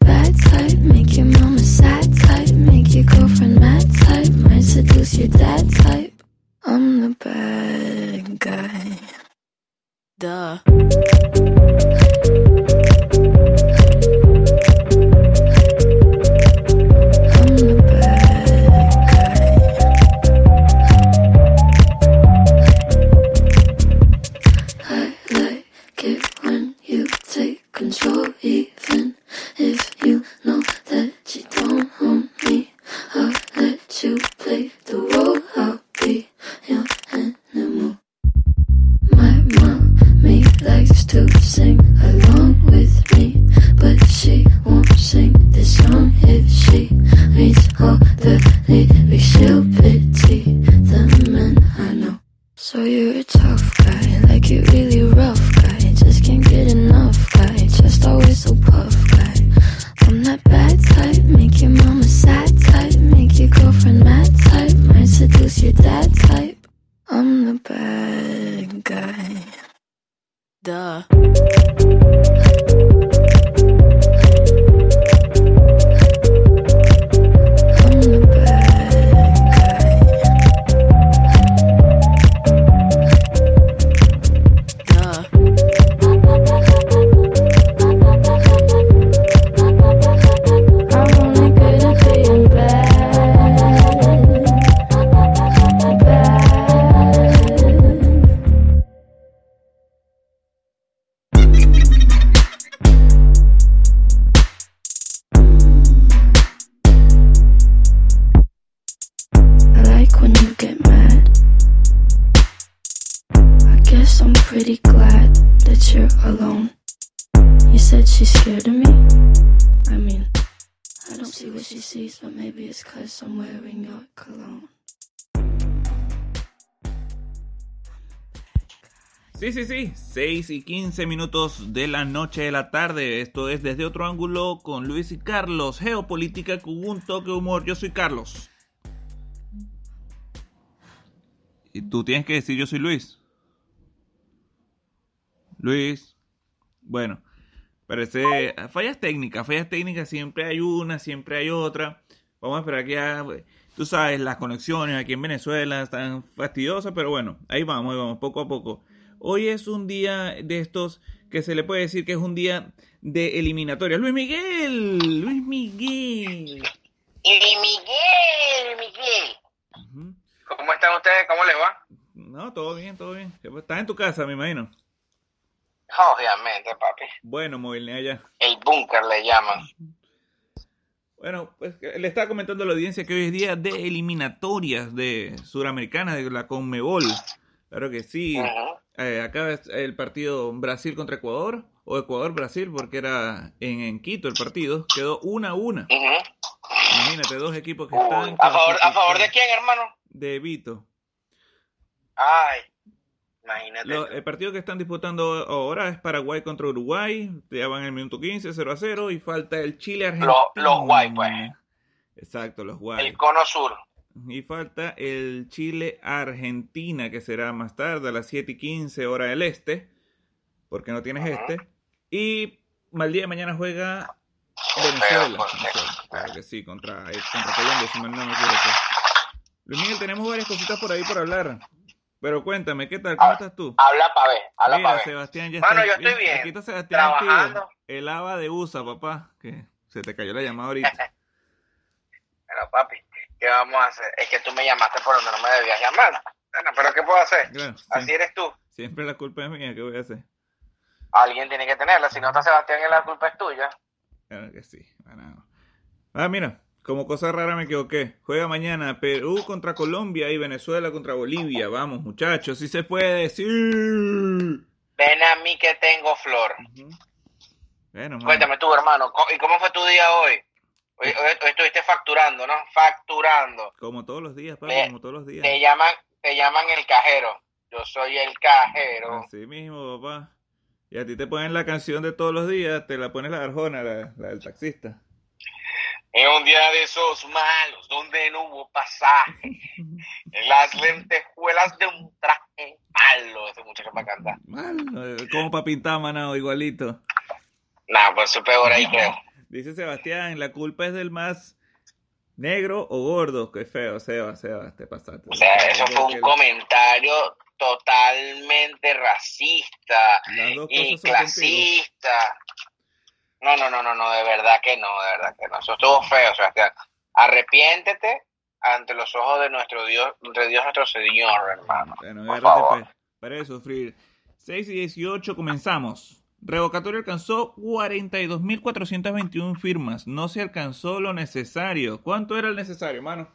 bad type, make you wanna side type, make your mama sad type, make your girlfriend mad type. My seductive that type. On the bed guy. Duh. Thank you. Sí, sí, sí, 6 y 15 minutos de la noche de la tarde. Esto es desde otro ángulo con Luis y Carlos. Geopolítica con un toque de humor. Yo soy Carlos. Y tú tienes que decir yo soy Luis. Luis. Bueno, parece fallas técnicas, fallas técnicas siempre hay una, siempre hay otra. Vamos a esperar que ya, tú sabes, las conexiones aquí en Venezuela están fastidiosas, pero bueno, ahí vamos, ahí vamos, poco a poco. Hoy es un día de estos que se le puede decir que es un día de eliminatorias. Luis Miguel, Luis Miguel. Y Miguel, Miguel. ¿Cómo están ustedes? ¿Cómo les va? No, todo bien, todo bien. Estás en tu casa, me imagino. Obviamente, papi. Bueno, movilidad allá. El búnker le llaman. Bueno, pues le estaba comentando a la audiencia que hoy es día de eliminatorias de Suramericanas de la Conmebol. Claro que sí. Eh, acá es el partido Brasil contra Ecuador, o Ecuador-Brasil, porque era en, en Quito el partido. Quedó una a una. Imagínate, dos equipos que Uy, están. ¿A favor, ¿A favor de quién, hermano? De Vito. Ay, imagínate. Lo- el partido que están disputando ahora es Paraguay contra Uruguay. Ya van en el minuto 15, 0 a 0. Y falta el Chile-Argentina. Los- los guay, pues. Exacto, los guay. El cono sur. Y falta el Chile-Argentina, que será más tarde, a las 7 y 15 hora del este, porque no tienes este. Y al día de mañana juega Venezuela. claro que sí, contra, eh, contra Colombia, si mal no me equivoco. Luis Miguel, tenemos varias cositas por ahí por hablar. Pero cuéntame, ¿qué tal? ¿Cómo estás tú? Habla pa' ver, habla Mira, pa' ver. Sebastián ya Bueno, está. yo estoy bien, Aquí está Sebastián trabajando. El ABA de USA, papá. Que se te cayó la llamada ahorita. Pero papi, ¿qué vamos a hacer? Es que tú me llamaste por donde no me debías llamar. Bueno, pero ¿qué puedo hacer? Claro, Así siempre, eres tú. siempre la culpa es mía, ¿qué voy a hacer? alguien tiene que tenerla. Si no está Sebastián, la culpa es tuya. Claro que sí. Bueno. Ah, mira, como cosa rara me equivoqué. Juega mañana Perú contra Colombia y Venezuela contra Bolivia. Vamos, muchachos, si se puede. Sí. Ven a mí que tengo flor. Bueno. Cuéntame tú, hermano, ¿y cómo fue tu día hoy? Hoy, hoy- hoy estuviste facturando, ¿no? Facturando. Como todos los días, papi, Te- como todos los días. Te llaman, te llaman el cajero. Yo soy el cajero. Así mismo, papá. Y a ti te ponen la canción de todos los días, te la pones la arjona, la, la del taxista. En un día de esos malos, donde no hubo pasaje, en las lentejuelas de un traje malo, ese muchacho para cantar. Mal, eh, como para pintar, manado, igualito. Nah, pues eso peor ahí creo. Dice Sebastián, la culpa es del más negro o gordo. Qué feo, Seba, Seba, te pasaste. O sea, eso fue un comentario totalmente racista y clasista. No, no, no, no, no, de verdad que no, de verdad que no. Eso estuvo feo, Sebastián. Arrepiéntete ante los ojos de nuestro Dios, de Dios nuestro Señor, hermano. Bueno, Por favor. Para de sufrir. 6 y 18 comenzamos. Revocatorio alcanzó 42.421 firmas. No se alcanzó lo necesario. ¿Cuánto era el necesario, mano?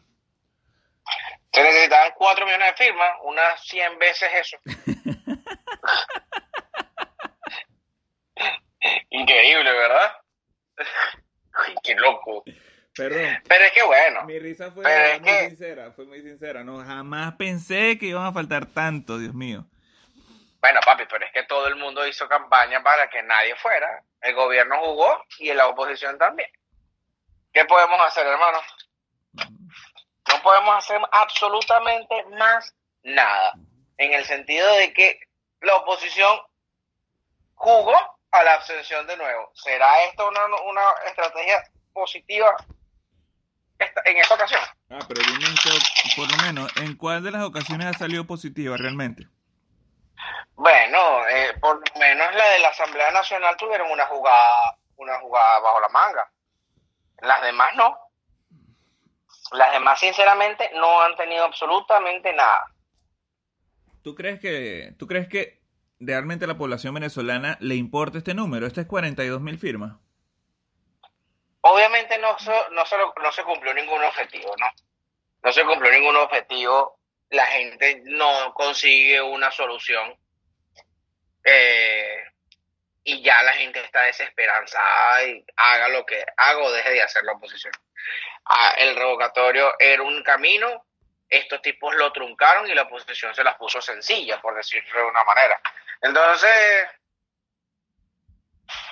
Se necesitaban 4 millones de firmas, unas 100 veces eso. Increíble, ¿verdad? Qué loco. Perdón. Pero es que bueno, Mi risa fue muy que- sincera, fue muy sincera. No, jamás pensé que iban a faltar tanto, Dios mío. bueno, papi, pero es que todo el mundo hizo campaña para que nadie fuera. El gobierno jugó y la oposición también. ¿Qué podemos hacer, hermano? No podemos hacer absolutamente más nada. En el sentido de que la oposición jugó a la abstención de nuevo. ¿Será esto una, una estrategia positiva esta- en esta ocasión? Ah, pero dime, por lo menos, ¿en cuál de las ocasiones ha salido positiva realmente? Bueno, eh, por lo menos la de la Asamblea Nacional tuvieron una jugada, una jugada bajo la manga. Las demás no. Las demás, sinceramente, no han tenido absolutamente nada. ¿Tú crees que, tú crees que realmente la población venezolana le importa este número? Este es 42 mil firmas. Obviamente no no, se lo- no se cumplió ningún objetivo, ¿no? No se cumplió ningún objetivo. La gente no consigue una solución. Eh, y ya la gente está desesperanzada y haga lo que haga o deje de hacer la oposición. Ah, el revocatorio era un camino, estos tipos lo truncaron y la oposición se las puso sencillas, por decirlo de una manera. Entonces,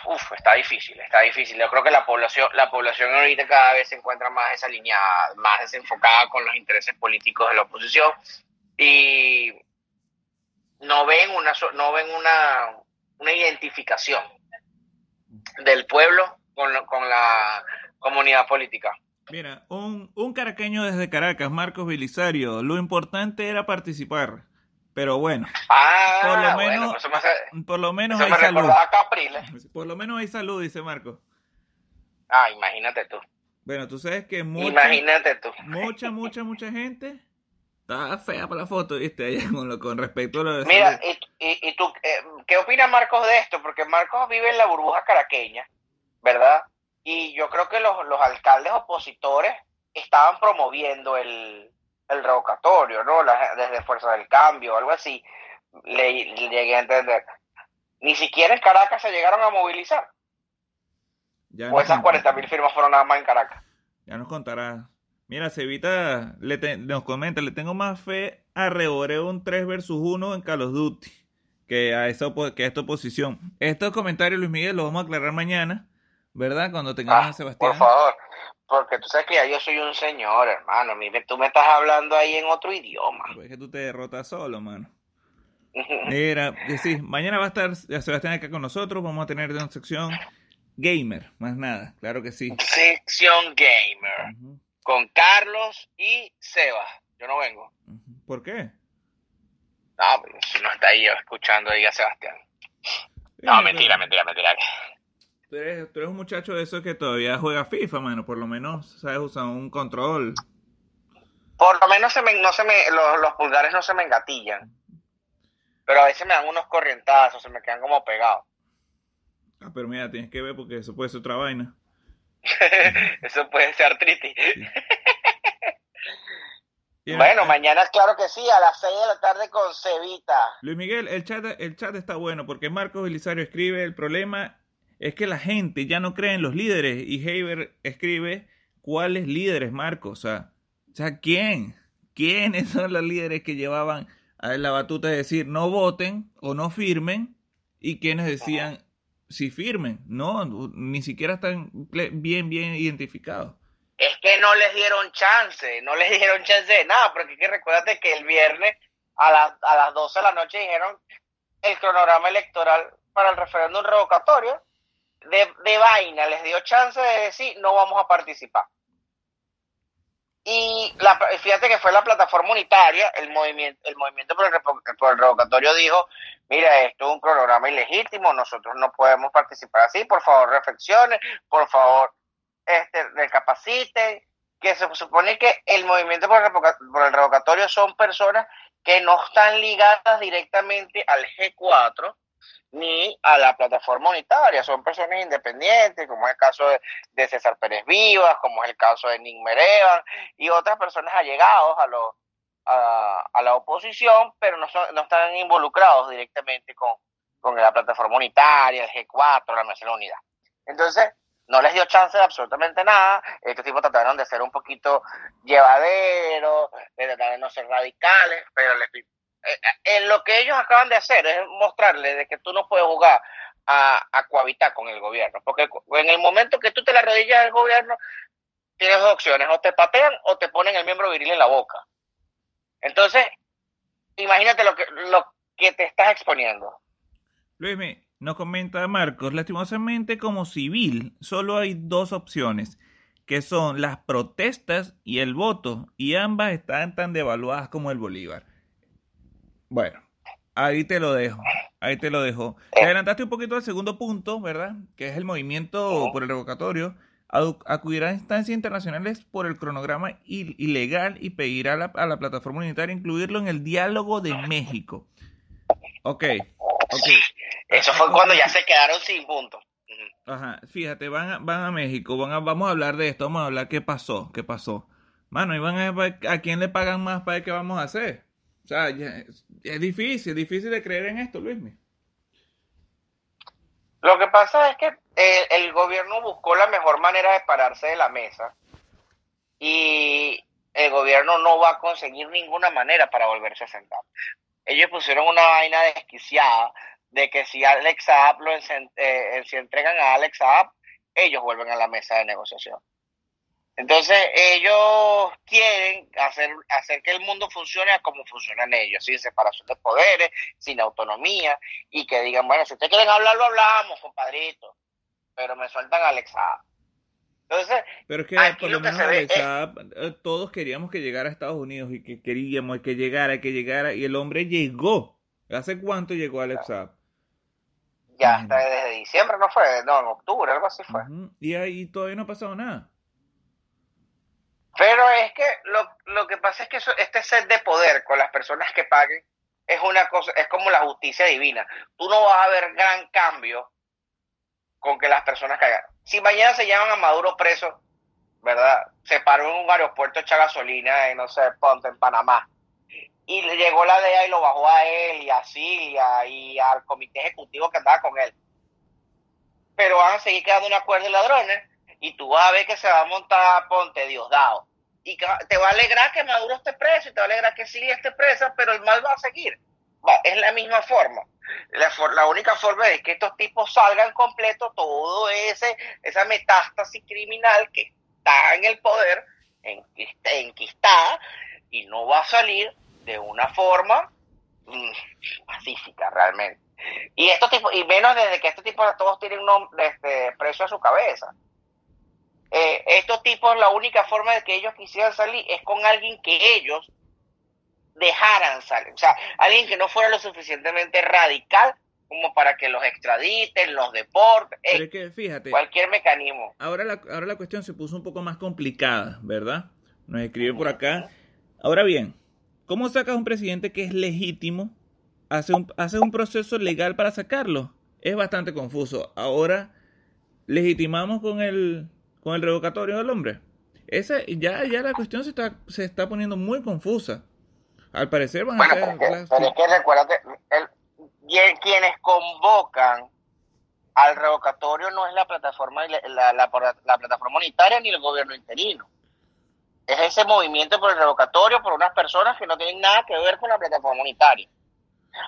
Uf, está difícil, está difícil. Yo creo que la población, la población ahorita cada vez se encuentra más desalineada, más desenfocada con los intereses políticos de la oposición y no ven una no ven una, una identificación del pueblo con, con la comunidad política. Mira, un, un caraqueño desde Caracas, Marcos Belisario, lo importante era participar. Pero bueno, Ah, Por lo bueno, menos- eso me, hace- por lo menos hay me salud. Por lo menos hay salud, dice Marcos. Ah, imagínate tú, Bueno, tú sabes que mucha, imagínate tú. mucha, mucha, mucha gente está fea para la foto, ¿viste? Con, lo, con respecto a lo de Mira, salud. y, y, y tú, eh, ¿qué opina Marcos de esto? Porque Marcos vive en la burbuja caraqueña, ¿verdad? Y yo creo que los, los alcaldes opositores estaban promoviendo el, el revocatorio, ¿no? La- desde Fuerza del Cambio, algo así. Le, le llegué a entender. Ni siquiera en Caracas se llegaron a movilizar. Ya O esas cont- 40 mil firmas fueron nada más en Caracas. Ya nos contará. Mira, Cevita le te- nos comenta, le tengo más fe a Reboreon 3 versus 1 en Call of Duty que a, esa que a esta oposición. Estos comentarios, Luis Miguel, los vamos a aclarar mañana, ¿verdad? Cuando tengamos Ah, a Sebastián. por favor. Porque tú sabes que ya yo soy un señor, hermano. Tú me estás hablando ahí en otro idioma. Pues es que tú te derrotas solo, mano. Mira, y sí, mañana va a estar Sebastián acá con nosotros. Vamos a tener una sección gamer, más nada, claro que sí. Sección Gamer. Con Carlos y Seba. Yo no vengo. ¿Por qué? No, pero si no está ahí yo escuchando ahí a Sebastián. No, Eh, mentira, pero mentira, mentira. Tú eres, tú eres un muchacho de esos que todavía juega FIFA, mano. Por lo menos sabes usar un control. Por lo menos se me, no se me, los, los pulgares no se me engatillan. Pero a veces me dan unos corrientazos, se me quedan como pegados. Ah, pero mira, tienes que ver porque eso puede ser otra vaina. Eso puede ser artritis. Bueno, mañana claro que sí, a las 6 de la tarde con Cevita. Luis Miguel, el chat, el chat está bueno porque Marcos Belisario escribe, el problema es que la gente ya no cree en los líderes y Haber escribe, ¿cuáles líderes, Marcos? O sea, o sea, ¿quién? ¿Quiénes son los líderes que llevaban a la batuta de decir no voten o no firmen y quienes decían si firmen? No, ni siquiera están bien, bien identificados. Es que no les dieron chance, no les dieron chance de nada, porque es que recuérdate que el viernes a, la- a las 12 de la noche dijeron el cronograma electoral para el referéndum revocatorio. De, de vaina les dio chance de decir no vamos a participar. Y la, fíjate que fue la plataforma unitaria, el movimiento, el movimiento por el, por el revocatorio dijo, mira, esto es un cronograma ilegítimo, nosotros no podemos participar así, por favor reflexionen, por favor este, recapaciten, que se supone que el movimiento por el, por el revocatorio son personas que no están ligadas directamente al G4 ni a la plataforma unitaria, son personas independientes, como es el caso de, César Pérez Vivas, como es el caso de Nick Merevan y otras personas allegados a, los a, la oposición, pero no, son, no están involucrados directamente con, con la plataforma unitaria, el G4, la la Unidad. Entonces, no les dio chance de absolutamente nada. Estos tipos trataron de ser un poquito llevaderos, de tratar de no ser radicales, pero les, en lo que ellos acaban de hacer es mostrarle de que tú no puedes jugar a, cohabitar con el gobierno, porque en el momento que tú te la rodillas al gobierno, tienes dos opciones, o te patean o te ponen el miembro viril en la boca. Entonces, imagínate lo que, lo que te estás exponiendo. Luis, me- nos comenta Marcos, lastimosamente como civil solo hay dos opciones, que son las protestas y el voto, y ambas están tan devaluadas como el Bolívar. Bueno, ahí te lo dejo, ahí te lo dejo. Te adelantaste un poquito al segundo punto, ¿verdad? Que es el movimiento por el revocatorio. Adu- Acudir a instancias internacionales por el cronograma il- ilegal y pedir a la, a la plataforma unitaria incluirlo en el diálogo de México. Ok, ok. Eso fue cuando ya se quedaron sin puntos. Ajá, fíjate, van a, van a México, van a, vamos a hablar de esto, vamos a hablar qué pasó, qué pasó. Mano, y van a ver a quién le pagan más para ver qué vamos a hacer. O sea, ya- es, es difícil, difícil de creer en esto, Luismi. Lo que pasa es que eh, el gobierno buscó la mejor manera de pararse de la mesa y el gobierno no va a conseguir ninguna manera para volverse a sentar. Ellos pusieron una vaina desquiciada de que si Alex Saab lo eh, si entregan a Alex Saab, ellos vuelven a la mesa de negociación. Entonces ellos quieren hacer, hacer que el mundo funcione como funcionan ellos, sin separación de poderes, sin autonomía, y que digan, bueno, si ustedes quieren hablar, lo hablamos, compadrito, pero me sueltan a Alex Saab. Entonces, Pero es que por lo menos se ve Alex es- eh, todos queríamos que llegara a Estados Unidos y que queríamos que llegara, que llegara, y el hombre llegó. ¿Hace cuánto llegó Alex Saab? ya está desde diciembre, ¿no fue? No, en octubre, algo así fue. Y ahí todavía no ha pasado nada. Pero es que lo, lo que pasa es que eso- este set de poder con las personas que paguen es una cosa, es como la justicia divina. Tú no vas a ver gran cambio con que las personas caigan. Si mañana se llaman a Maduro preso, ¿verdad? Se paró en un aeropuerto echa gasolina en, no sé, Ponte, en Panamá. Y le llegó la DEA y lo bajó a él y a Cilia y al comité ejecutivo que andaba con él. Pero van a seguir quedando un acuerdo de ladrones y tú vas a ver que se va a montar Ponte Diosdado. Y te va a alegrar que Maduro esté preso y te va a alegrar que Cilia esté presa, pero el mal va a seguir. Va, es la misma forma. La, for- la única forma es que estos tipos salgan completo todo ese esa metástasis criminal que está en el poder, enquist- enquistada, y no va a salir de una forma mm, pacífica realmente. Y estos tipos, y menos desde que estos tipos todos tienen un este, precio a su cabeza. Eh, estos tipos, la única forma de que ellos quisieran salir es con alguien que ellos dejaran salir. O sea, alguien que no fuera lo suficientemente radical como para que los extraditen, los deporten, eh, Pero es que fíjate, cualquier mecanismo. ahora la, ahora la cuestión se puso un poco más complicada, ¿verdad? Nos escribe por acá. Ahora bien, ¿cómo sacas un presidente que es legítimo? Hace un, hace un proceso legal para sacarlo. es bastante confuso. Ahora, legitimamos con el, con el revocatorio del hombre. Esa, ya, ya la cuestión se está, se está poniendo muy confusa. Al parecer van Bueno, a ser... es que, las- pero es que recuérdate, el- y- quienes convocan al revocatorio no es la plataforma la, la, la- la plataforma unitaria ni el gobierno interino. Es ese movimiento por el revocatorio por unas personas que no tienen nada que ver con la plataforma unitaria.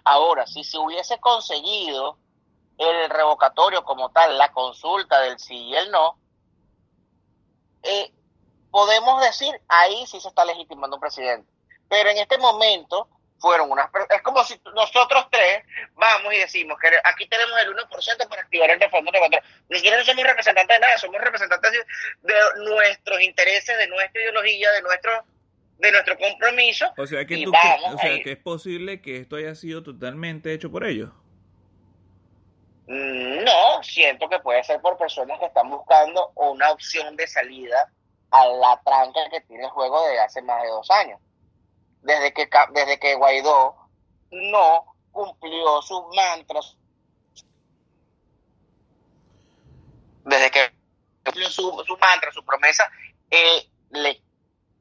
Ahora, si se hubiese conseguido el revocatorio como tal, la consulta del sí y el no, eh, podemos decir ahí sí se está legitimando un presidente. Pero en este momento fueron unas es como si nosotros tres vamos y decimos que aquí tenemos el 1% para activar el referéndum revocatorio. Ni siquiera no somos representantes de nada, somos representantes de, de nuestros intereses, de nuestra ideología, de nuestro de nuestro compromiso. O sea tú o que es posible que esto haya sido totalmente hecho por ellos. No, siento que puede ser por personas que están buscando una opción de salida a la tranca que tiene el juego desde hace más de dos años. Desde que, desde que Guaidó no cumplió sus mantras, desde que cumplió su, su mantra, su promesa, eh,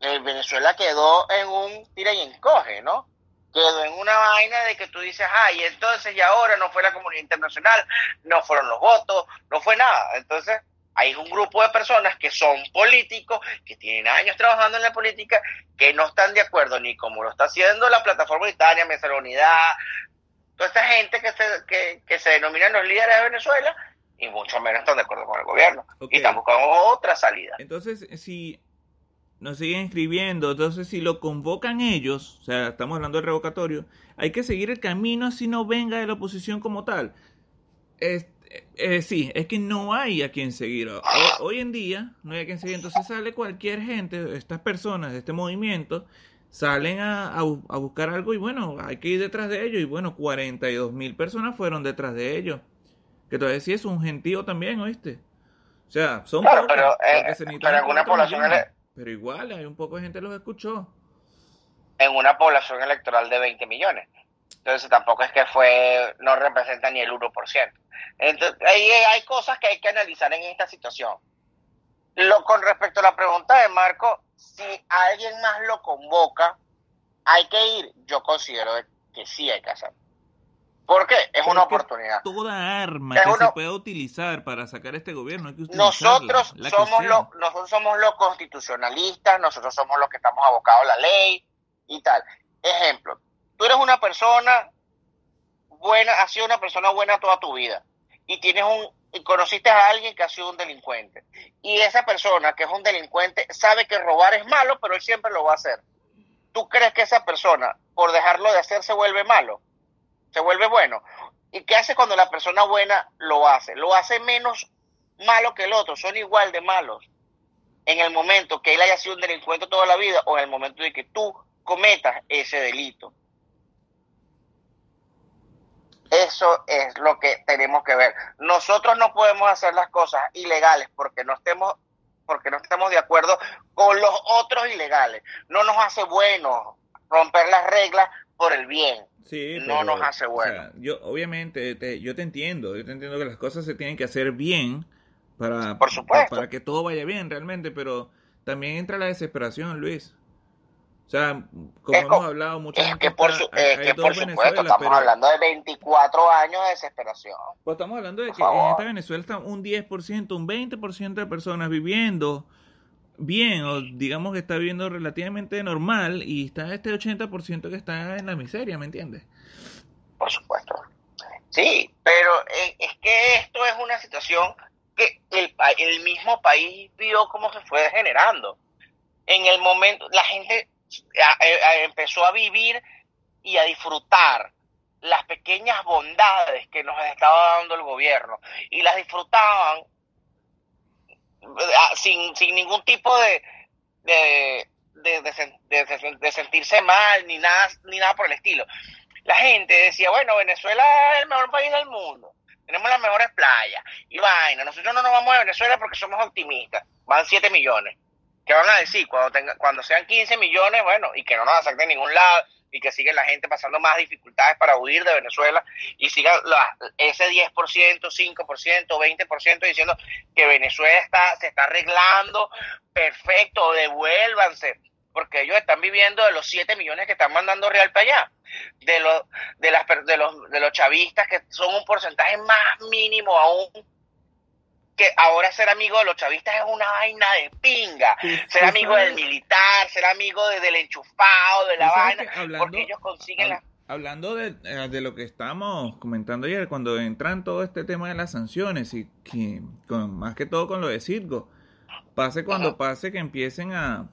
eh, Venezuela quedó en un tira y encoge, ¿no? Quedó en una vaina de que tú dices, ay, entonces y ahora no fue la comunidad internacional, no fueron los votos, no fue nada. Entonces, hay un grupo de personas que son políticos, que tienen años trabajando en la política, que no están de acuerdo ni como lo está haciendo la plataforma unitaria, Mesa de la Unidad, toda esta gente que se, que, que se denominan los líderes de Venezuela, y mucho menos están de acuerdo con el gobierno. Y están buscando otra salida. Entonces, si nos siguen escribiendo, entonces si lo convocan ellos, o sea, estamos hablando del revocatorio, hay que seguir el camino así no venga de la oposición como tal. Es- eh, sí, es que no hay a quien seguir. Hoy, hoy en día no hay a quien seguir. Entonces sale cualquier gente, estas personas de este movimiento, salen a, a bu- a buscar algo y bueno, hay que ir detrás de ellos. Y bueno, 42 mil personas fueron detrás de ellos. Que todavía sí es un gentío también, ¿oíste? O sea, son Claro, pocos, pero, eh, pero en una población millones. Pero igual, hay un poco de gente que los escuchó. en una población electoral de 20 millones. Entonces tampoco es que fue, no representa ni el 1%. Entonces, ahí hay cosas que hay que analizar en esta situación. Lo, con respecto a la pregunta de Marco, si alguien más lo convoca, hay que ir. Yo considero que sí hay que hacerlo. ¿Por qué? Es Pero una oportunidad. Toda arma Es que se pueda utilizar para sacar este gobierno hay que. Nosotros somos los, nosotros somos los constitucionalistas, nosotros somos los que estamos abocados a la ley y tal. Ejemplo, tú eres una persona buena, has sido una persona buena toda tu vida y tienes un y conociste a alguien que ha sido un delincuente y esa persona que es un delincuente sabe que robar es malo, pero él siempre lo va a hacer. ¿Tú crees que esa persona por dejarlo de hacer se vuelve malo? Se vuelve bueno. ¿Y qué hace cuando la persona buena lo hace? Lo hace menos malo que el otro, son igual de malos. En el momento que él haya sido un delincuente toda la vida o en el momento de que tú cometas ese delito. Eso es lo que tenemos que ver. Nosotros no podemos hacer las cosas ilegales porque no estemos porque no estemos de acuerdo con los otros ilegales. No nos hace bueno romper las reglas por el bien. Sí, no pero, nos hace o bueno. sea, yo obviamente te- yo te entiendo, yo te entiendo que las cosas se tienen que hacer bien para, Por supuesto. para que todo vaya bien realmente, pero también entra la desesperación, Luis. O sea, como Es hemos hablado, mucha Es gente que por, su- hay- es hay que por supuesto, estamos pero- hablando de 24 años de desesperación. Pues estamos hablando de Por que en favor. esta Venezuela está un 10%, un 20% de personas viviendo bien, o digamos que está viviendo relativamente normal, y está este 80% que está en la miseria, ¿me entiendes? Por supuesto. Sí, pero eh, es que esto es una situación que el, el mismo país vio cómo se fue degenerando. En el momento, la gente empezó a vivir y a disfrutar las pequeñas bondades que nos estaba dando el gobierno y las disfrutaban sin, sin ningún tipo de, de- de- de sentirse mal ni nada, ni nada por el estilo. La gente decía, bueno, Venezuela es el mejor país del mundo, tenemos las mejores playas y vaina, nosotros no nos vamos a Venezuela porque somos optimistas, van 7 millones. ¿Qué van a decir? Cuando, tenga, cuando sean 15 millones, bueno, y que no nos saquen de ningún lado, y que sigue la gente pasando más dificultades para huir de Venezuela y siga la, ese 10%, 5%, 20% diciendo que Venezuela está, se está arreglando, perfecto, devuélvanse, porque ellos están viviendo de los 7 millones que están mandando real para allá, de los, de, las, de, los, de los chavistas que son un porcentaje más mínimo aún que ahora ser amigo de los chavistas es una vaina de pinga. ser amigo del militar, ser amigo del enchufado, de la vaina, porque ellos consiguen Hablando de, eh, de, lo que estábamos comentando ayer, cuando entran todo este tema de las sanciones y que con, más que todo con lo de Circo, pase cuando pase que empiecen a,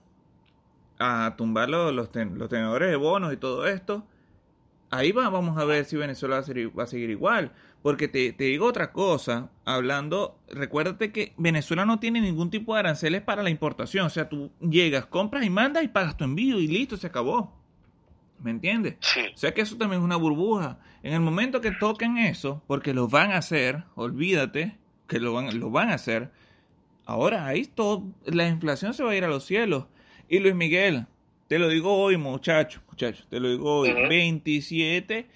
a tumbar los, los, tenedores de bonos y todo esto, ahí va, vamos a ver si Venezuela va a seguir igual. Porque te, digo otra cosa, hablando, recuérdate que Venezuela no tiene ningún tipo de aranceles para la importación. O sea, tú llegas, compras y mandas y pagas tu envío y listo, se acabó. ¿Me entiendes? Sí. O sea que eso también es una burbuja. En el momento que toquen eso, porque lo van a hacer, olvídate que lo van, lo van a hacer. Ahora ahí todo, la inflación se va a ir a los cielos. Y Luis Miguel, te lo digo hoy, muchacho, muchacho, te lo digo hoy, 27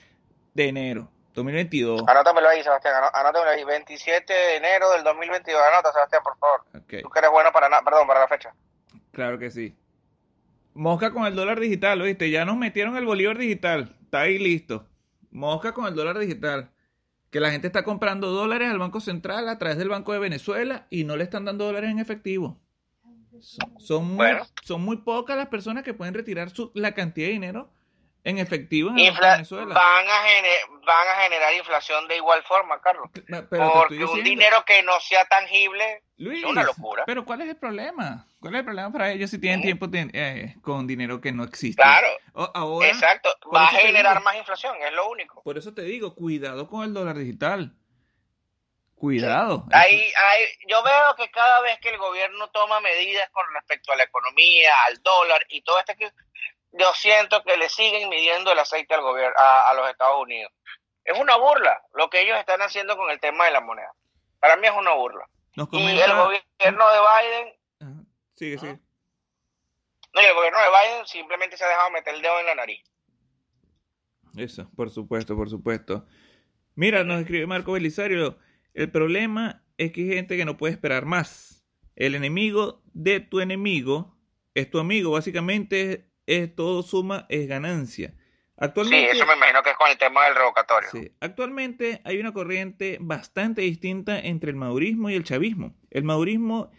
de enero 2022. Anótamelo ahí, Sebastián. Anótamelo ahí. 27 de enero del 2022. Anota, Sebastián, por favor. Okay. Tú que eres bueno para nada. Perdón, para la fecha. Claro que sí. Mosca con el dólar digital, ¿oíste? Ya nos metieron el bolívar digital. Está ahí listo. Mosca con el dólar digital. Que la gente está comprando dólares al Banco Central a través del Banco de Venezuela y no le están dando dólares en efectivo. Son, muy, son muy pocas las personas que pueden retirar su, la cantidad de dinero en efectivo en Venezuela. Van a, van a generar inflación de igual forma, Carlos. Porque un dinero que no sea tangible es una locura. Pero ¿cuál es el problema? ¿Cuál es el problema para ellos si tienen tiempo eh, con dinero que no existe? Claro. Exacto. Va a generar más inflación, es lo único. Por eso te digo, cuidado con el dólar digital. Cuidado. Ahí, ahí, yo veo que cada vez que el gobierno toma medidas con respecto a la economía, al dólar y todo este yo siento que le siguen midiendo el aceite al gobierno, a, los Estados Unidos. Es una burla lo que ellos están haciendo con el tema de la moneda. Para mí es una burla. Y el gobierno de Biden... Sigue, sigue. No, y el gobierno de Biden simplemente se ha dejado meter el dedo en la nariz. Eso, por supuesto, por supuesto. Mira, nos escribe Marco Belisario, el problema es que hay gente que no puede esperar más. El enemigo de tu enemigo es tu amigo. Básicamente es todo suma, es ganancia. Actualmente, sí, eso me imagino que es con el tema del revocatorio. Sí, actualmente hay una corriente bastante distinta entre el madurismo y el chavismo. El madurismo,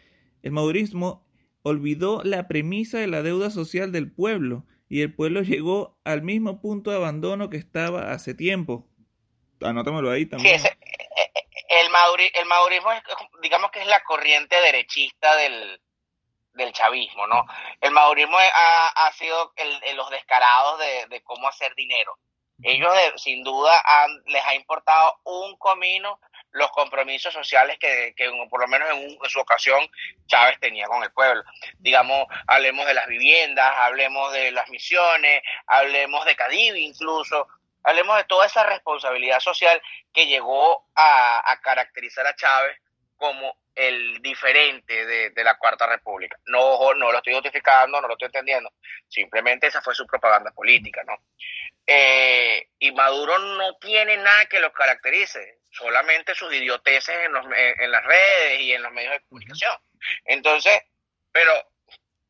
el madurismo olvidó la premisa de la deuda social del pueblo y el pueblo llegó al mismo punto de abandono que estaba hace tiempo. Anótamelo ahí también. Sí, ese, eh, eh, el, el madurismo, digamos que es la corriente derechista del, del chavismo, ¿no? El madurismo ha, ha sido los descarados de, cómo hacer dinero. Ellos sin duda han, les ha importado un comino los compromisos sociales que, que por lo menos en, su ocasión Chávez tenía con el pueblo. Digamos, hablemos de las viviendas, hablemos de las misiones, hablemos de Cadivi incluso, hablemos de toda esa responsabilidad social que llegó a caracterizar a Chávez como el diferente de, la Cuarta República. No, no lo estoy justificando, no lo estoy entendiendo. Simplemente esa fue su propaganda política, ¿no? Eh, y Maduro no tiene nada que lo caracterice, solamente sus idioteces en, los, en las redes y en los medios de comunicación. Entonces, pero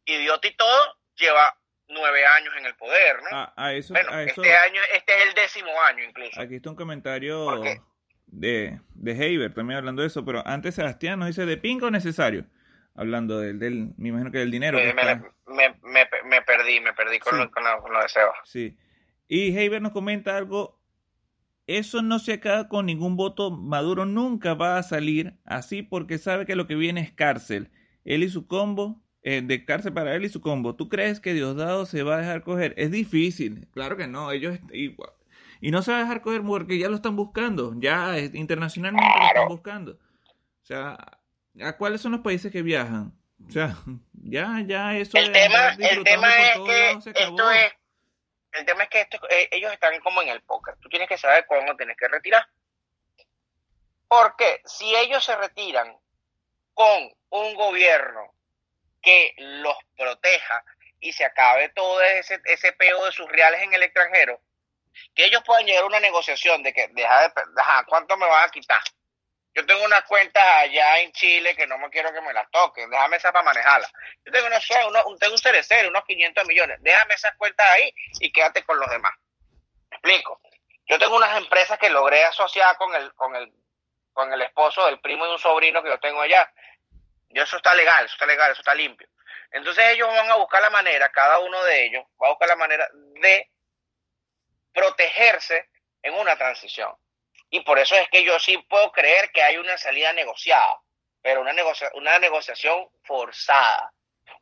idiota y todo, lleva nueve años en el poder, ¿no? Ah, a eso, bueno, este año, este es el décimo año incluso. Aquí está un comentario de, de Heiber también hablando de eso, pero antes Sebastián nos dice de pingo necesario, hablando del, del me imagino que del dinero. me, me, perdí, me perdí con, lo, con, lo, de Seba. Sí. Y Heiber nos comenta algo, eso no se acaba con ningún voto, Maduro nunca va a salir así porque sabe que lo que viene es cárcel. Él y su combo, eh, de cárcel para él y su combo. ¿Tú crees que Diosdado se va a dejar coger? Es difícil, claro que no, ellos igual y no se va a dejar coger porque ya lo están buscando, ya internacionalmente lo están buscando. O sea, ¿a cuáles son los países que viajan? O sea, ya, ya eso el tema, el tema es que esto es, el tema es que esto, eh, ellos están como en el póker. Tú tienes que saber cuándo tienes que retirar. Porque si ellos se retiran con un gobierno que los proteja, y se acabe todo ese, ese peo de sus reales en el extranjero, que ellos puedan llegar a una negociación de que, deja de, ajá, ¿cuánto me van a quitar? Yo tengo unas cuentas allá en Chile que no me quiero que me las toquen, déjame esa para manejarla. Yo tengo, no sé, tengo un cerecero, unos 500 millones, déjame esas cuentas ahí y quédate con los demás. ¿Me explico? Yo tengo unas empresas que logré asociar con el, con el, con el esposo del primo de un sobrino que yo tengo allá. Yo eso está legal, eso está legal, eso está limpio. Entonces ellos van a buscar la manera, cada uno de ellos va a buscar la manera de protegerse en una transición. Y por eso es que yo sí puedo creer que hay una salida negociada, pero una, una negociación forzada,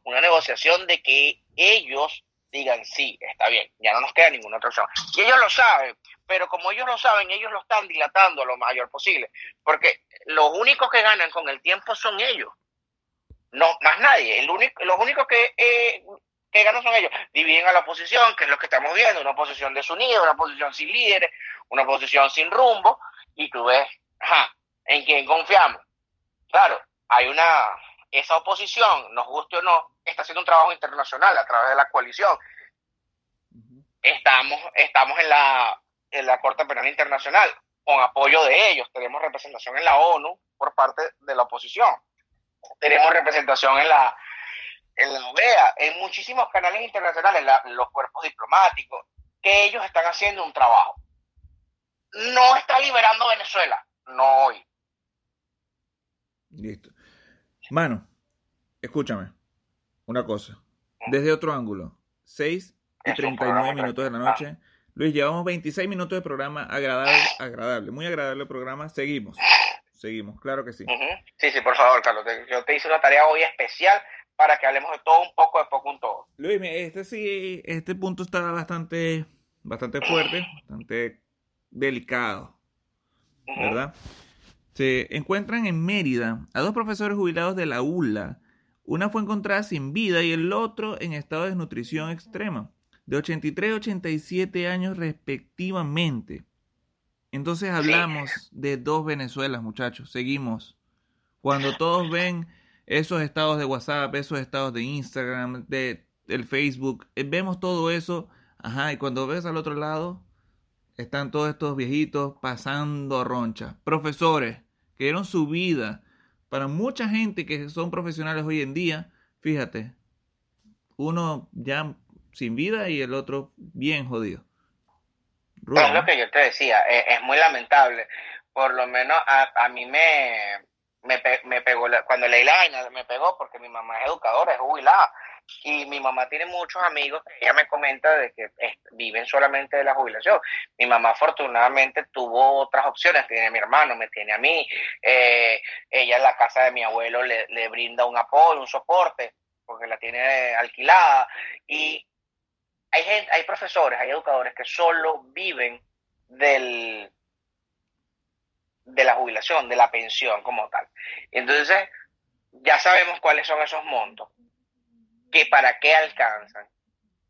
una negociación de que ellos digan sí, está bien, ya no nos queda ninguna otra opción. Y ellos lo saben, pero como ellos lo saben, ellos lo están dilatando lo mayor posible, porque los únicos que ganan con el tiempo son ellos, no más nadie. El único, los únicos que eh, que ganan son ellos. Dividen a la oposición, que es lo que estamos viendo, una oposición desunida, una oposición sin líderes, una oposición sin rumbo, y tú ves, ajá, ¿en quién confiamos? Claro, hay una, esa oposición, nos guste o no, está haciendo un trabajo internacional a través de la coalición. Estamos, estamos en la, en la Corte Penal Internacional, con apoyo de ellos, tenemos representación en la ONU por parte de la oposición, tenemos representación en la en la OEA, en muchísimos canales internacionales, los cuerpos diplomáticos, que ellos están haciendo un trabajo. No está liberando Venezuela, no hoy. Listo. Mano, escúchame, una cosa. Desde otro ángulo, 6 y 39 minutos de la noche. Luis, llevamos 26 minutos de programa agradable, agradable, muy agradable programa. Seguimos, seguimos, claro que sí. Sí, sí, por favor, Carlos. Yo te hice una tarea hoy especial para que hablemos de todo un poco, de poco un todo. Luis, este sí, este punto está bastante, bastante fuerte, bastante delicado, ¿verdad? Se encuentran en Mérida a dos profesores jubilados de la ULA. Una fue encontrada sin vida y el otro en estado de desnutrición extrema, de 83 y 87 años respectivamente. Entonces hablamos de dos Venezuelas, muchachos. Seguimos. Cuando todos ven esos estados de WhatsApp, esos estados de Instagram, de el Facebook, eh, vemos todo eso, ajá, y cuando ves al otro lado, están todos estos viejitos pasando roncha, profesores que dieron su vida para mucha gente que son profesionales hoy en día, fíjate, uno ya sin vida y el otro bien jodido. es lo que yo te decía, e, es, muy lamentable. Por lo menos a mí me, me, me pegó, cuando leí la vaina, me pegó porque mi mamá es educadora, es jubilada. Y mi mamá tiene muchos amigos que ella me comenta de que viven solamente de la jubilación. Mi mamá afortunadamente tuvo otras opciones, tiene a mi hermano, me tiene a mí. Eh, ella en la casa de mi abuelo le, le brinda un apoyo, un soporte, porque la tiene alquilada. Y hay, gente, hay profesores, hay educadores que solo viven del, de la jubilación, de la pensión como tal. Entonces, ya sabemos cuáles son esos montos, que para qué alcanzan.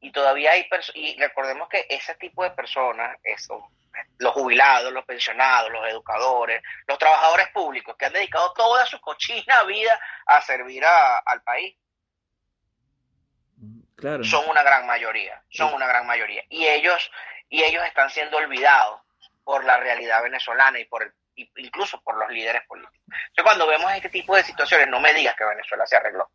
Y todavía hay y recordemos que ese tipo de personas, eso, los jubilados, los pensionados, los educadores, los trabajadores públicos que han dedicado toda su cochina vida a servir al país, claro. son una gran mayoría, son una gran mayoría. Y ellos, y ellos están siendo olvidados por la realidad venezolana y por el incluso por los líderes políticos. Entonces, cuando vemos este tipo de situaciones, no me digas que Venezuela se arregló.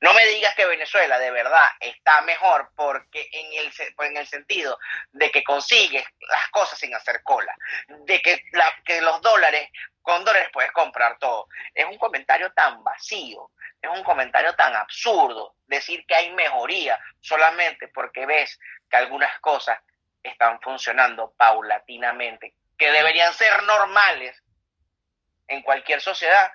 No me digas que Venezuela de verdad está mejor porque en el, en el sentido de que consigues las cosas sin hacer cola, de que los dólares, con dólares puedes comprar todo. Es un comentario tan vacío, es un comentario tan absurdo decir que hay mejoría solamente porque ves que algunas cosas están funcionando paulatinamente, que deberían ser normales en cualquier sociedad,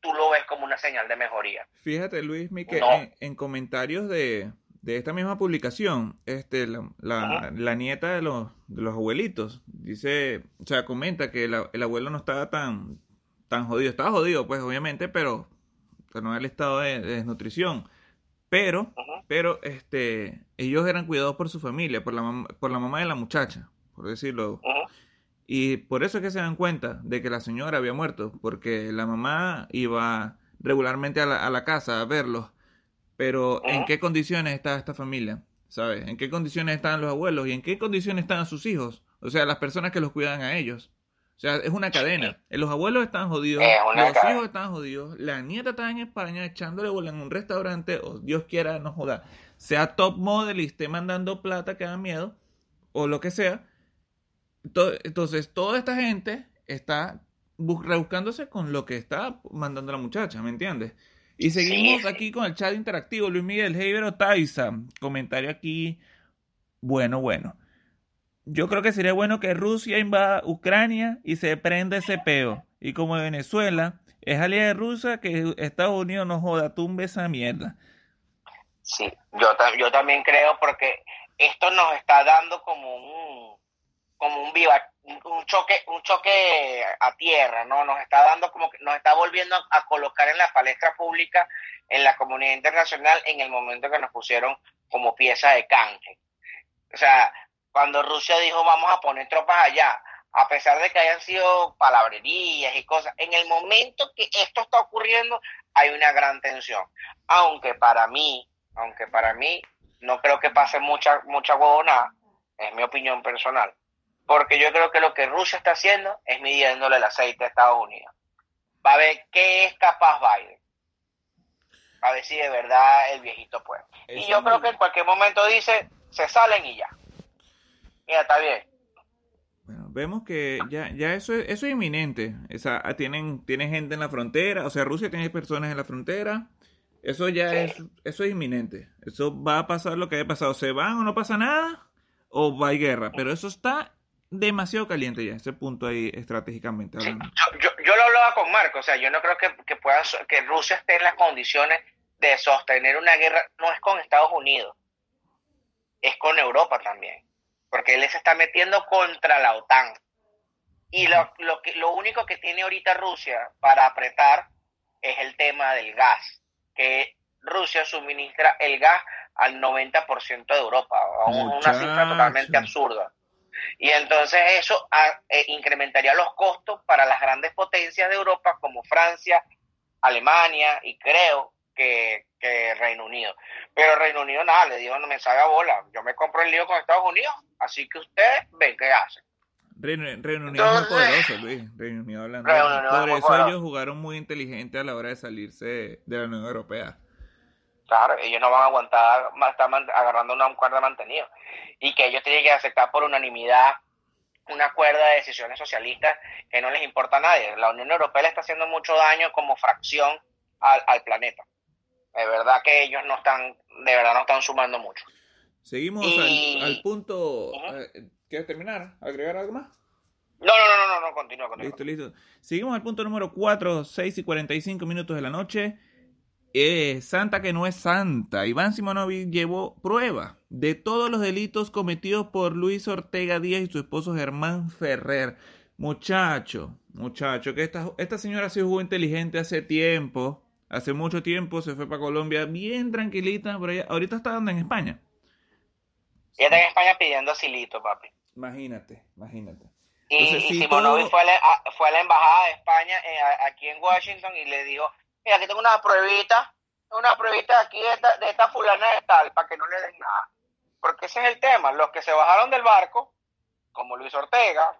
tú lo ves como una señal de mejoría. Fíjate, Luis, que en, comentarios de, esta misma publicación, este, la, nieta de los, de los abuelitos dice, o sea, comenta que el abuelo no estaba tan, tan jodido. Estaba jodido, pues, obviamente, pero, no en el estado de, desnutrición. Pero, pero, este, ellos eran cuidados por su familia, por la, por la mamá de la muchacha, por decirlo. Y por eso es que se dan cuenta de que la señora había muerto, porque la mamá iba regularmente a la, casa a verlos. Pero ¿en qué condiciones está esta familia? ¿Sabes? ¿En qué condiciones están los abuelos? ¿Y en qué condiciones están sus hijos? O sea, las personas que los cuidan a ellos. O sea, es una cadena. Los abuelos están jodidos, los hijos están jodidos, la nieta está en España echándole bola en un restaurante, o Dios quiera, no joda, sea top model y esté mandando plata que da miedo, o lo que sea. To- Entonces, toda esta gente está bus- rebuscándose con lo que está mandando la muchacha, ¿me entiendes? Y seguimos sí. aquí con el chat interactivo. Luis Miguel Heibero Taiza, comentario aquí. Bueno, bueno. Yo creo que sería bueno que Rusia invada Ucrania y se prenda ese peo. Y como Venezuela es aliada de Rusia, que Estados Unidos no joda, tumbe esa mierda. Sí, yo, yo también creo porque esto nos está dando como un como un viva un choque un choque a tierra, ¿no? Nos está dando como que nos está volviendo a, colocar en la palestra pública en la comunidad internacional en el momento que nos pusieron como pieza de canje. O sea, cuando Rusia dijo vamos a poner tropas allá, a pesar de que hayan sido palabrerías y cosas, en el momento que esto está ocurriendo hay una gran tensión. Aunque para mí, aunque para mí no creo que pase mucha mucha huevonada, es mi opinión personal, porque yo creo que lo que Rusia está haciendo es midiéndole el aceite a Estados Unidos. Va a ver qué es capaz Biden. A ver si de verdad el viejito puede. Y yo creo que en cualquier momento dice, se salen y ya. Mira, está bien. Bueno, vemos que ya, ya eso, es, eso es inminente. O sea, ah, tienen, tienen gente en la frontera, o sea, Rusia tiene personas en la frontera. Eso ya Sí. es, eso es inminente. Eso va a pasar lo que haya pasado. ¿Se van o no pasa nada? ¿O va a guerra? Pero eso está demasiado caliente ya, ese punto ahí estratégicamente Sí, yo, yo, yo lo hablaba con Marco, o sea, yo no creo que, que, pueda, que Rusia esté en las condiciones de sostener una guerra, no es con Estados Unidos, es con Europa también, porque él se está metiendo contra la OTAN. Y lo, lo, que, lo único que tiene ahorita Rusia para apretar es el tema del gas, que Rusia suministra el gas al 90% de Europa, a una cifra totalmente absurda. Y entonces eso ah, eh, incrementaría los costos para las grandes potencias de Europa como Francia, Alemania y creo que, que Reino Unido. Pero Reino Unido nada, le dijo no me salga bola, yo me compro el lío con Estados Unidos, así que ustedes ven qué hacen. Reino, Reino Unido es muy poderoso, Luis. Reino Unido hablando. Reino Unido Por eso ellos jugaron muy inteligente a la hora de salirse de la Unión Europea. Claro, ellos no van a aguantar estar agarrando una cuerda mantenido. Y que ellos tienen que aceptar por unanimidad una cuerda de decisiones socialistas que no les importa a nadie. La Unión Europea le está haciendo mucho daño como fracción al, al planeta. De verdad que ellos no están, de verdad no están sumando mucho. Seguimos Y- al, al punto. Eh, ¿Quieres terminar? ¿Agregar algo más? No, no, no, no, no, no, continúa, continúa. Listo, listo. Seguimos al punto número 4, 6 y 45 minutos de la noche. Eh, santa que no es santa. Iván Simonovic llevó prueba de todos los delitos cometidos por Luis Ortega Díaz y su esposo Germán Ferrer. Muchacho, muchacho, que esta, esta señora se jugó inteligente hace tiempo. Hace mucho tiempo se fue para Colombia bien tranquilita. Por allá. Ahorita está dando en España. Ella está en España pidiendo asilito, papi. Imagínate, imagínate. Y, Entonces, y si Simonovic todo- fue, a la, a- fue a la embajada de España eh, a- aquí en Washington y le dijo, mira, aquí tengo una pruebita, una pruebita aquí de esta, de esta fulana de tal, para que no le den nada. Porque ese es el tema, los que se bajaron del barco, como Luis Ortega,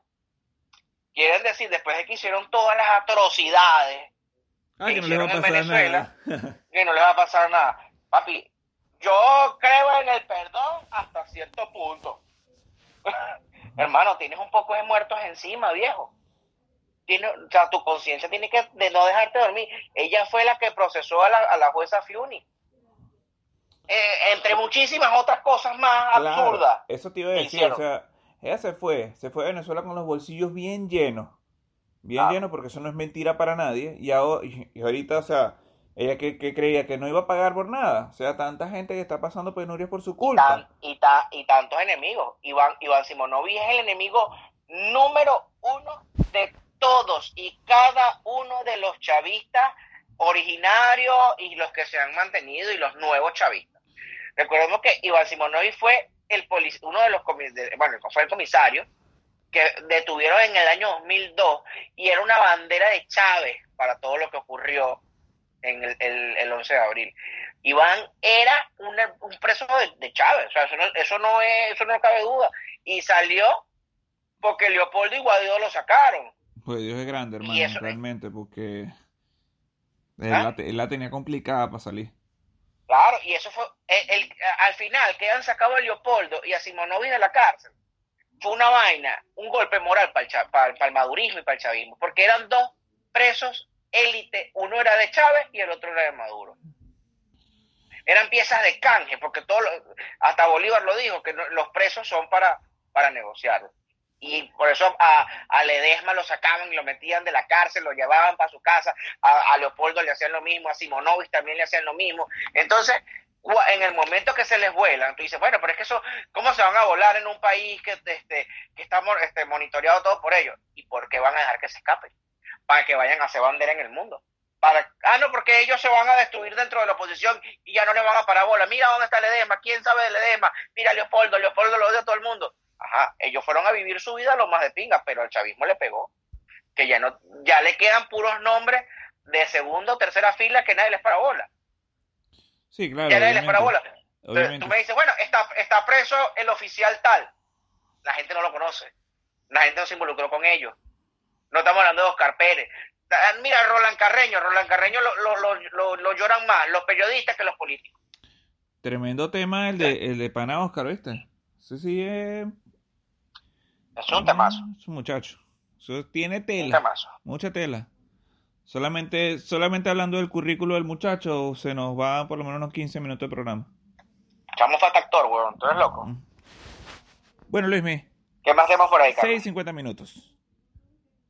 quieren decir, después de que hicieron todas las atrocidades, Ah, que no hicieron en Venezuela. nada. que no les va a pasar nada. Papi, yo creo en el perdón hasta cierto punto. Hermano, tienes un poco de muertos encima, viejo. Tiene, o sea, tu conciencia tiene que de no dejarte dormir. Ella fue la que procesó a la, a la jueza Fiuni. Eh, entre muchísimas otras cosas más Claro, absurdas. eso te iba a decir, o sea, ella se fue, se fue a Venezuela con los bolsillos bien llenos, bien Ah. llenos porque eso no es mentira para nadie, y, ahora, y, ahorita, o sea, ella que, que creía que no iba a pagar por nada, o sea, tanta gente que está pasando penurias por su culpa. Tan- y, ta- y tantos enemigos. Iván, Iván Simonovic es el enemigo número y cada uno de los chavistas originarios y los que se han mantenido y los nuevos chavistas. Recordemos que Iván Simonovic fue el uno de los bueno, fue el comisario que detuvieron en el año 2002 y era una bandera de Chávez para todo lo que ocurrió en el, el, el 11 de abril. Iván era un preso de, de Chávez, o sea, eso no, eso no es, eso no cabe duda. Y salió porque Leopoldo y Guaidó lo sacaron. Pues Dios es grande, hermano, realmente, porque él, ¿Ah? la, él la tenía complicada para salir. Claro, y eso fue, el, el- al final que han sacado a Leopoldo y a Simonovic de la cárcel, fue una vaina, un golpe moral para el, para, para el madurismo y para el chavismo, porque eran dos presos élite, uno era de Chávez y el otro era de Maduro. Eran piezas de canje, porque todo hasta Bolívar lo dijo, que los presos son para, para negociar. Y por eso a, a Ledesma lo sacaban y lo metían de la cárcel, lo llevaban para su casa, a, Leopoldo le hacían lo mismo, a Simonovic también le hacían lo mismo. Entonces, en el momento que se les vuelan, tú dices, bueno, pero es que eso, ¿cómo se van a volar en un país que, este, que está este, monitoreado todo por ellos? ¿Y por qué van a dejar que se escapen? Para que vayan a hacer bandera en el mundo. Para, ah, no, porque ellos se van a destruir dentro de la oposición y ya no le van a parar bola. Mira dónde está Ledesma, quién sabe de Ledesma, mira Leopoldo, Leopoldo lo odia a todo el mundo. Ajá, ellos fueron a vivir su vida lo más de pinga, pero al chavismo le pegó. Que ya no, ya le quedan puros nombres de segunda o tercera fila que nadie les para bola. Sí, claro. ya nadie les para obviamente, bola. Entonces. Tú me dices, bueno, está, está preso el oficial tal. La gente no lo conoce. La gente no se involucró con ellos. No estamos hablando de Oscar Pérez. Ah, Mira, Roland Carreño. Roland Carreño lo, lo, lo, lo- lo lloran más los periodistas que los políticos. Tremendo tema el de, el de Pana Oscar, ¿viste? Ese sí es... Es un temazo. Es un muchacho. Eso tiene Un tela. temazo. Mucha tela. Solamente, solamente hablando del currículo del muchacho, se nos va por lo menos unos 15 minutos de programa. Chamo hasta actor, weón. ¿Tú eres loco? Bueno, Luismi, ¿Qué más tenemos por ahí, Carlos? 6.50 minutos.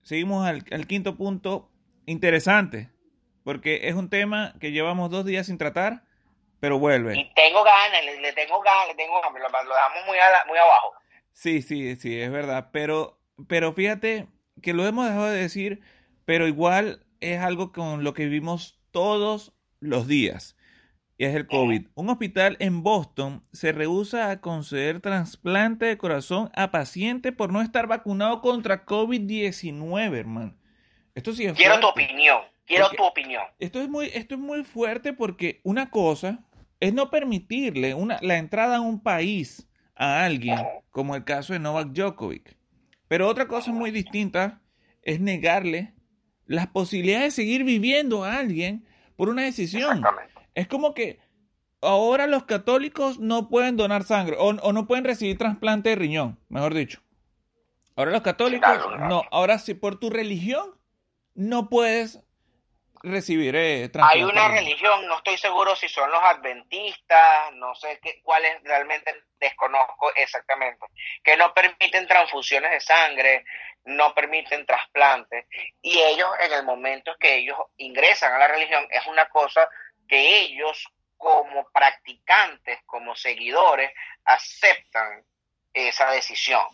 Seguimos al, al quinto punto interesante, porque es un tema que llevamos dos días sin tratar, pero vuelve. Y tengo ganas, le, le tengo ganas, le tengo ganas. Lo, lo dejamos muy, a la- muy abajo. Sí, sí, sí, es verdad. Pero, pero fíjate que lo hemos dejado de decir, pero igual es algo con lo que vivimos todos los días. Y es el COVID. Un hospital en Boston se rehúsa a conceder trasplante de corazón a paciente por no estar vacunado contra COVID-19, hermano. Esto sí es Quiero tu opinión. Quiero Porque- tu opinión. Esto es muy, esto es muy fuerte porque una cosa es no permitirle una, la entrada a un país a alguien, como el caso de Novak Djokovic. Pero otra cosa muy distinta es negarle las posibilidades de seguir viviendo a alguien por una decisión. Es como que ahora los católicos no pueden donar sangre o, o no pueden recibir trasplante de riñón, mejor dicho. Ahora los católicos, no. Ahora sí, por tu religión, no puedes recibir eh. Hay una religión, no estoy seguro si son los adventistas, no sé qué, cuáles realmente desconozco exactamente, que no permiten transfusiones de sangre, no permiten trasplantes, y ellos en el momento que ellos ingresan a la religión es una cosa que ellos como practicantes, como seguidores, aceptan esa decisión.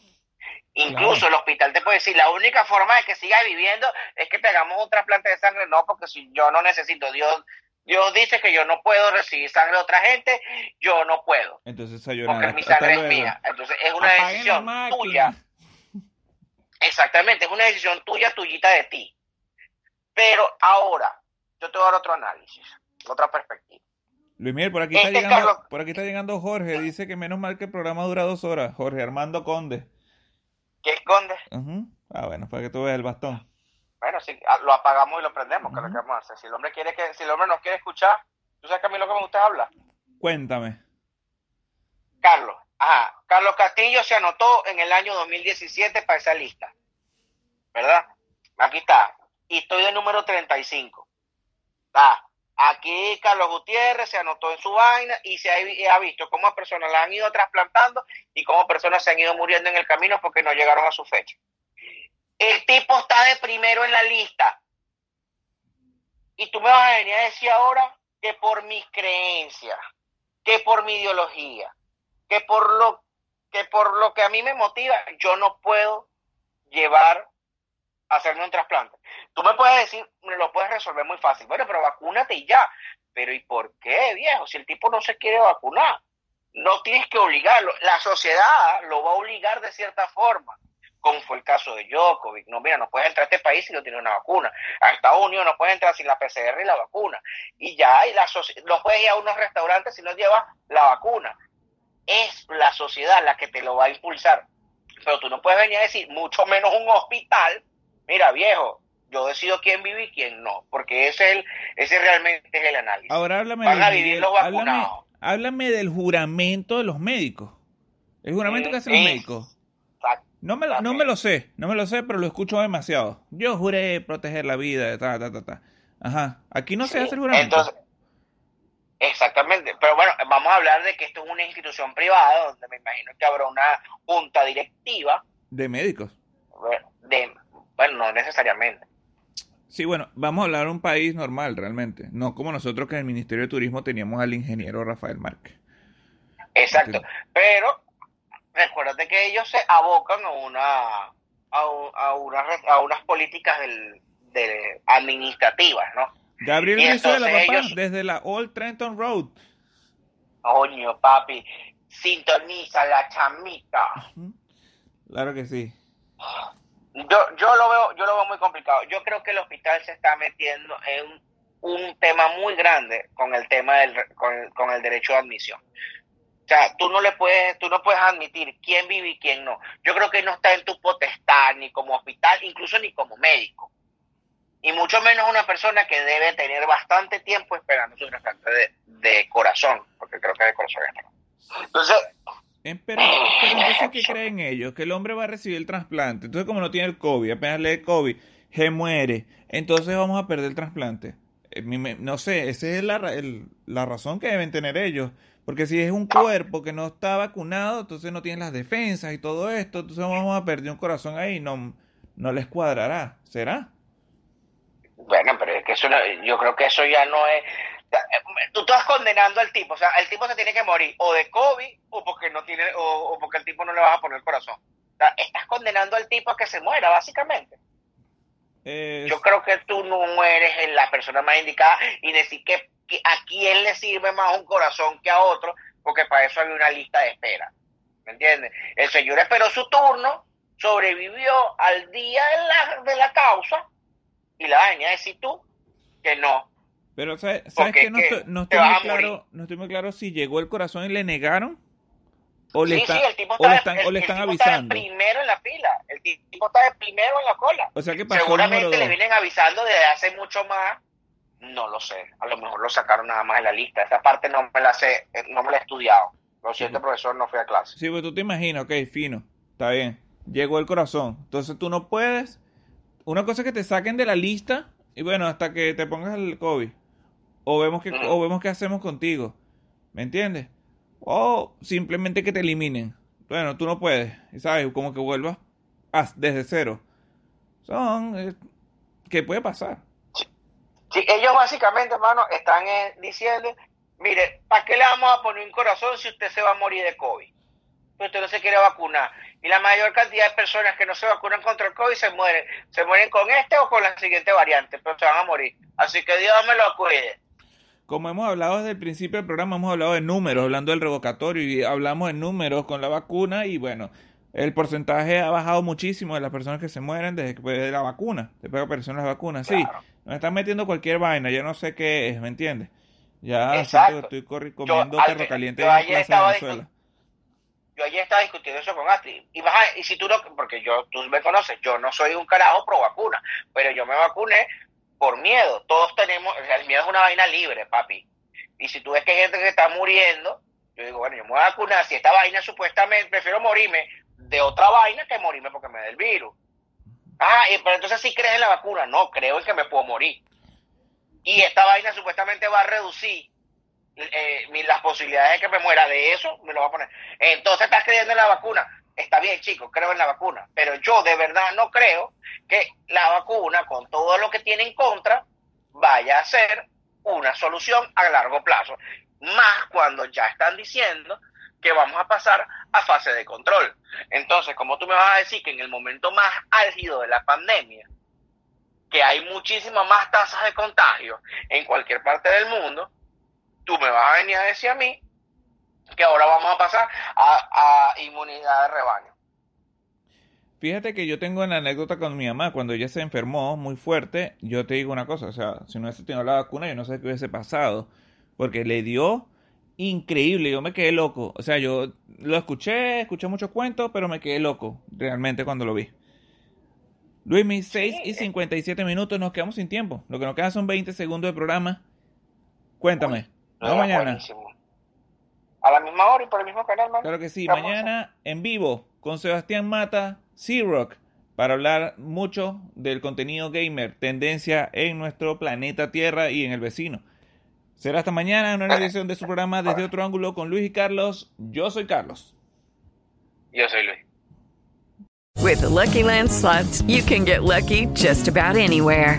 Incluso el hospital te puede decir, la única forma de que sigas viviendo es que te hagamos un trasplante de sangre. No, porque si yo no necesito, Dios, Dios dice que yo no puedo recibir sangre de otra gente, yo no puedo, Entonces, porque mi sangre es mía. Entonces es una Apaguen decisión tuya. Exactamente, es una decisión tuya, tuyita de ti. Pero ahora, yo te voy a dar otro análisis, otra perspectiva. Luis Miguel, por aquí, está Este llegando, Carlos- por aquí está llegando Jorge. Dice que menos mal que el programa dura dos horas. Jorge Armando Conde. ¿Qué escondes? Ujú. Ah, bueno, para que tú veas el bastón. Bueno, si ah, lo apagamos y lo prendemos, que es lo que vamos a hacer. Si el hombre quiere que, si el hombre nos quiere escuchar, tú sabes que a mí lo que me gusta hablar. Cuéntame. Carlos, ajá, Carlos Castillo se anotó en el año 2017 para esa lista, ¿verdad? Aquí está, y estoy de número 35. Ah, aquí Carlos Gutiérrez se anotó en su vaina y se ha, visto cómo personas la han ido trasplantando y cómo personas se han ido muriendo en el camino porque no llegaron a su fecha. El tipo está de primero en la lista. Y tú me vas a venir a decir ahora que por mis creencias, que por mi ideología, que por lo que por lo que a mí me motiva, yo no puedo llevar hacerme un trasplante. Tú me puedes decir, me lo puedes resolver muy fácil. Bueno, pero vacúnate y ya. Pero ¿y por qué, viejo? Si el tipo no se quiere vacunar, no tienes que obligarlo. La sociedad lo va a obligar de cierta forma. como fue el caso de Djokovic. No, mira, no puedes entrar a este país si no tienes una vacuna. A Estados Unidos no puedes entrar sin la PCR y la vacuna. Y ya, y la no puedes ir a unos restaurantes si no llevas la vacuna. Es la sociedad la que te lo va a impulsar. Pero tú no puedes venir a decir, mucho menos un hospital, mira viejo, yo decido quién vive y quién no, porque ese es el, ese realmente es el análisis. Ahora háblame, Van a vivir los vacunados. Háblame, del juramento de los médicos. El juramento que hacen los médicos. No me, lo, no me lo sé, no me lo sé, pero lo escucho demasiado. Yo juré proteger la vida, ta, ta, ta, ta. Ajá. Aquí no se hace el juramento. Entonces, exactamente. Pero bueno, vamos a hablar de que esto es una institución privada, donde me imagino que habrá una junta directiva. De médicos. De, bueno, no necesariamente. Sí, bueno, vamos a hablar de un país normal realmente, no como nosotros que en el Ministerio de Turismo teníamos al ingeniero Rafael Márquez. Exacto, pero recuérdate que ellos se abocan a una a, una, a unas políticas del, de administrativas, ¿no? Gabriel Venezuela, papá, desde la Old Trenton Road. Coño, papi, sintoniza la chamita. Claro que sí. Yo, yo lo veo, yo lo veo muy complicado. Yo creo que el hospital se está metiendo en un tema muy grande con el tema del, con, el derecho de admisión. O sea, tú no le puedes, tú no puedes admitir quién vive y quién no. Yo creo que no está en tu potestad ni como hospital, incluso ni como médico. Y mucho menos una persona que debe tener bastante tiempo esperando su trasplante de, de corazón, porque creo que de corazón está. Entonces, pero, pero entonces, ¿qué creen ellos? Que el hombre va a recibir el trasplante. Entonces, como no tiene el COVID, apenas le COVID, se muere. Entonces vamos a perder el trasplante. Eh, no sé, esa es la, la razón que deben tener ellos. Porque si es un cuerpo que no está vacunado, entonces no tiene las defensas y todo esto, entonces vamos a perder un corazón ahí, no, no les cuadrará. ¿Será? Bueno, pero es que eso yo creo que eso ya no es tú estás condenando al tipo, o sea, el tipo se tiene que morir o de COVID o porque no tiene o, porque el tipo no le vas a poner el corazón. O sea, estás condenando al tipo a que se muera, básicamente. Yo creo que tú no eres la persona más indicada y decir que, a quién le sirve más un corazón que a otro, porque para eso hay una lista de espera. ¿Me entiendes? El señor esperó su turno, sobrevivió al día de la, de la causa y la venía a decir tú que no, pero ¿sabes, que no, estoy, no, estoy muy claro, no estoy muy claro si llegó el corazón y le negaron o le, están, o le están, o le están avisando. Está primero en la fila, el tipo está de primero en la cola. O sea que pasó Seguramente le vienen avisando desde hace mucho más. No lo sé, a lo mejor lo sacaron nada más en la lista. Esa parte no me la sé, eh, no me la he estudiado. Lo siento, profesor, no fui a clase. Sí, pues tú te imaginas, ok, fino, está bien. Llegó el corazón. Entonces tú no puedes. Una cosa es que te saquen de la lista y bueno, hasta que te pongas el COVID o vemos que o vemos qué hacemos contigo. ¿Me entiendes? O simplemente que te eliminen. Bueno, tú no puedes, ¿sabes? Como que vuelvas desde cero. Son eh, ¿qué puede pasar? Sí, ellos básicamente, hermano, están eh, diciendo, mire, ¿para qué le vamos a poner un corazón si usted se va a morir de COVID? Pero usted no se quiere vacunar. Y la mayor cantidad de personas que no se vacunan contra el COVID se mueren. Se mueren con este o con la siguiente variante, pero se van a morir. Así que Dios me lo cuide. Como hemos hablado desde el principio del programa, hemos hablado de números, hablando del revocatorio y hablamos de números con la vacuna y bueno, el porcentaje ha bajado muchísimo de las personas que se mueren desde que de la vacuna, después de aparecieron las vacunas. Sí, nos están metiendo cualquier vaina, yo no sé qué es, ¿me entiendes? Ya estoy comiendo perro caliente en Plaza Venezuela. Yo ayer estaba discutiendo eso con Astrid. Y, y si tú no, porque yo, tú me conoces, yo no soy un carajo pro vacuna, pero yo me vacuné por miedo. Todos tenemos, el miedo es una vaina libre, papi. Y si tú ves que hay gente que está muriendo, yo digo, bueno, yo me voy a vacunar. Si esta vaina supuestamente, prefiero morirme de otra vaina que morirme porque me da el virus. Ah, pero entonces sí crees en la vacuna. No, creo en que me puedo morir. Y esta vaina supuestamente va a reducir eh, las posibilidades de que me muera. De eso me lo va a poner. Entonces estás creyendo en la vacuna está bien, chicos, creo en la vacuna, pero yo de verdad no creo que la vacuna, con todo lo que tiene en contra, vaya a ser una solución a largo plazo. Más cuando ya están diciendo que vamos a pasar a fase de control. Entonces, como tú me vas a decir que en el momento más álgido de la pandemia, que hay muchísimas más tasas de contagio en cualquier parte del mundo, tú me vas a venir a decir a mí que ahora vamos a pasar a, inmunidad de rebaño. Fíjate que yo tengo una anécdota con mi mamá. Cuando ella se enfermó muy fuerte, yo te digo una cosa. O sea, si no hubiese tenido la vacuna, yo no sé qué hubiese pasado. Porque le dio increíble. Yo me quedé loco. O sea, yo lo escuché, escuché muchos cuentos, pero me quedé loco realmente cuando lo vi. Luis, mis 6 y 57 minutos, nos quedamos sin tiempo. Lo que nos queda son 20 segundos de programa. Cuéntame. No, mañana. Buenísimo. A la misma hora y por el mismo canal, man. Claro que sí, Estamos- mañana en vivo con Sebastián Mata, C-Rock, para hablar mucho del contenido gamer, tendencia en nuestro planeta Tierra y en el vecino. Será hasta mañana en una edición de su programa Desde Otro Ángulo con Luis y Carlos. Yo soy Carlos. Yo soy Luis. With the Lucky Land slots, you can get lucky just about anywhere.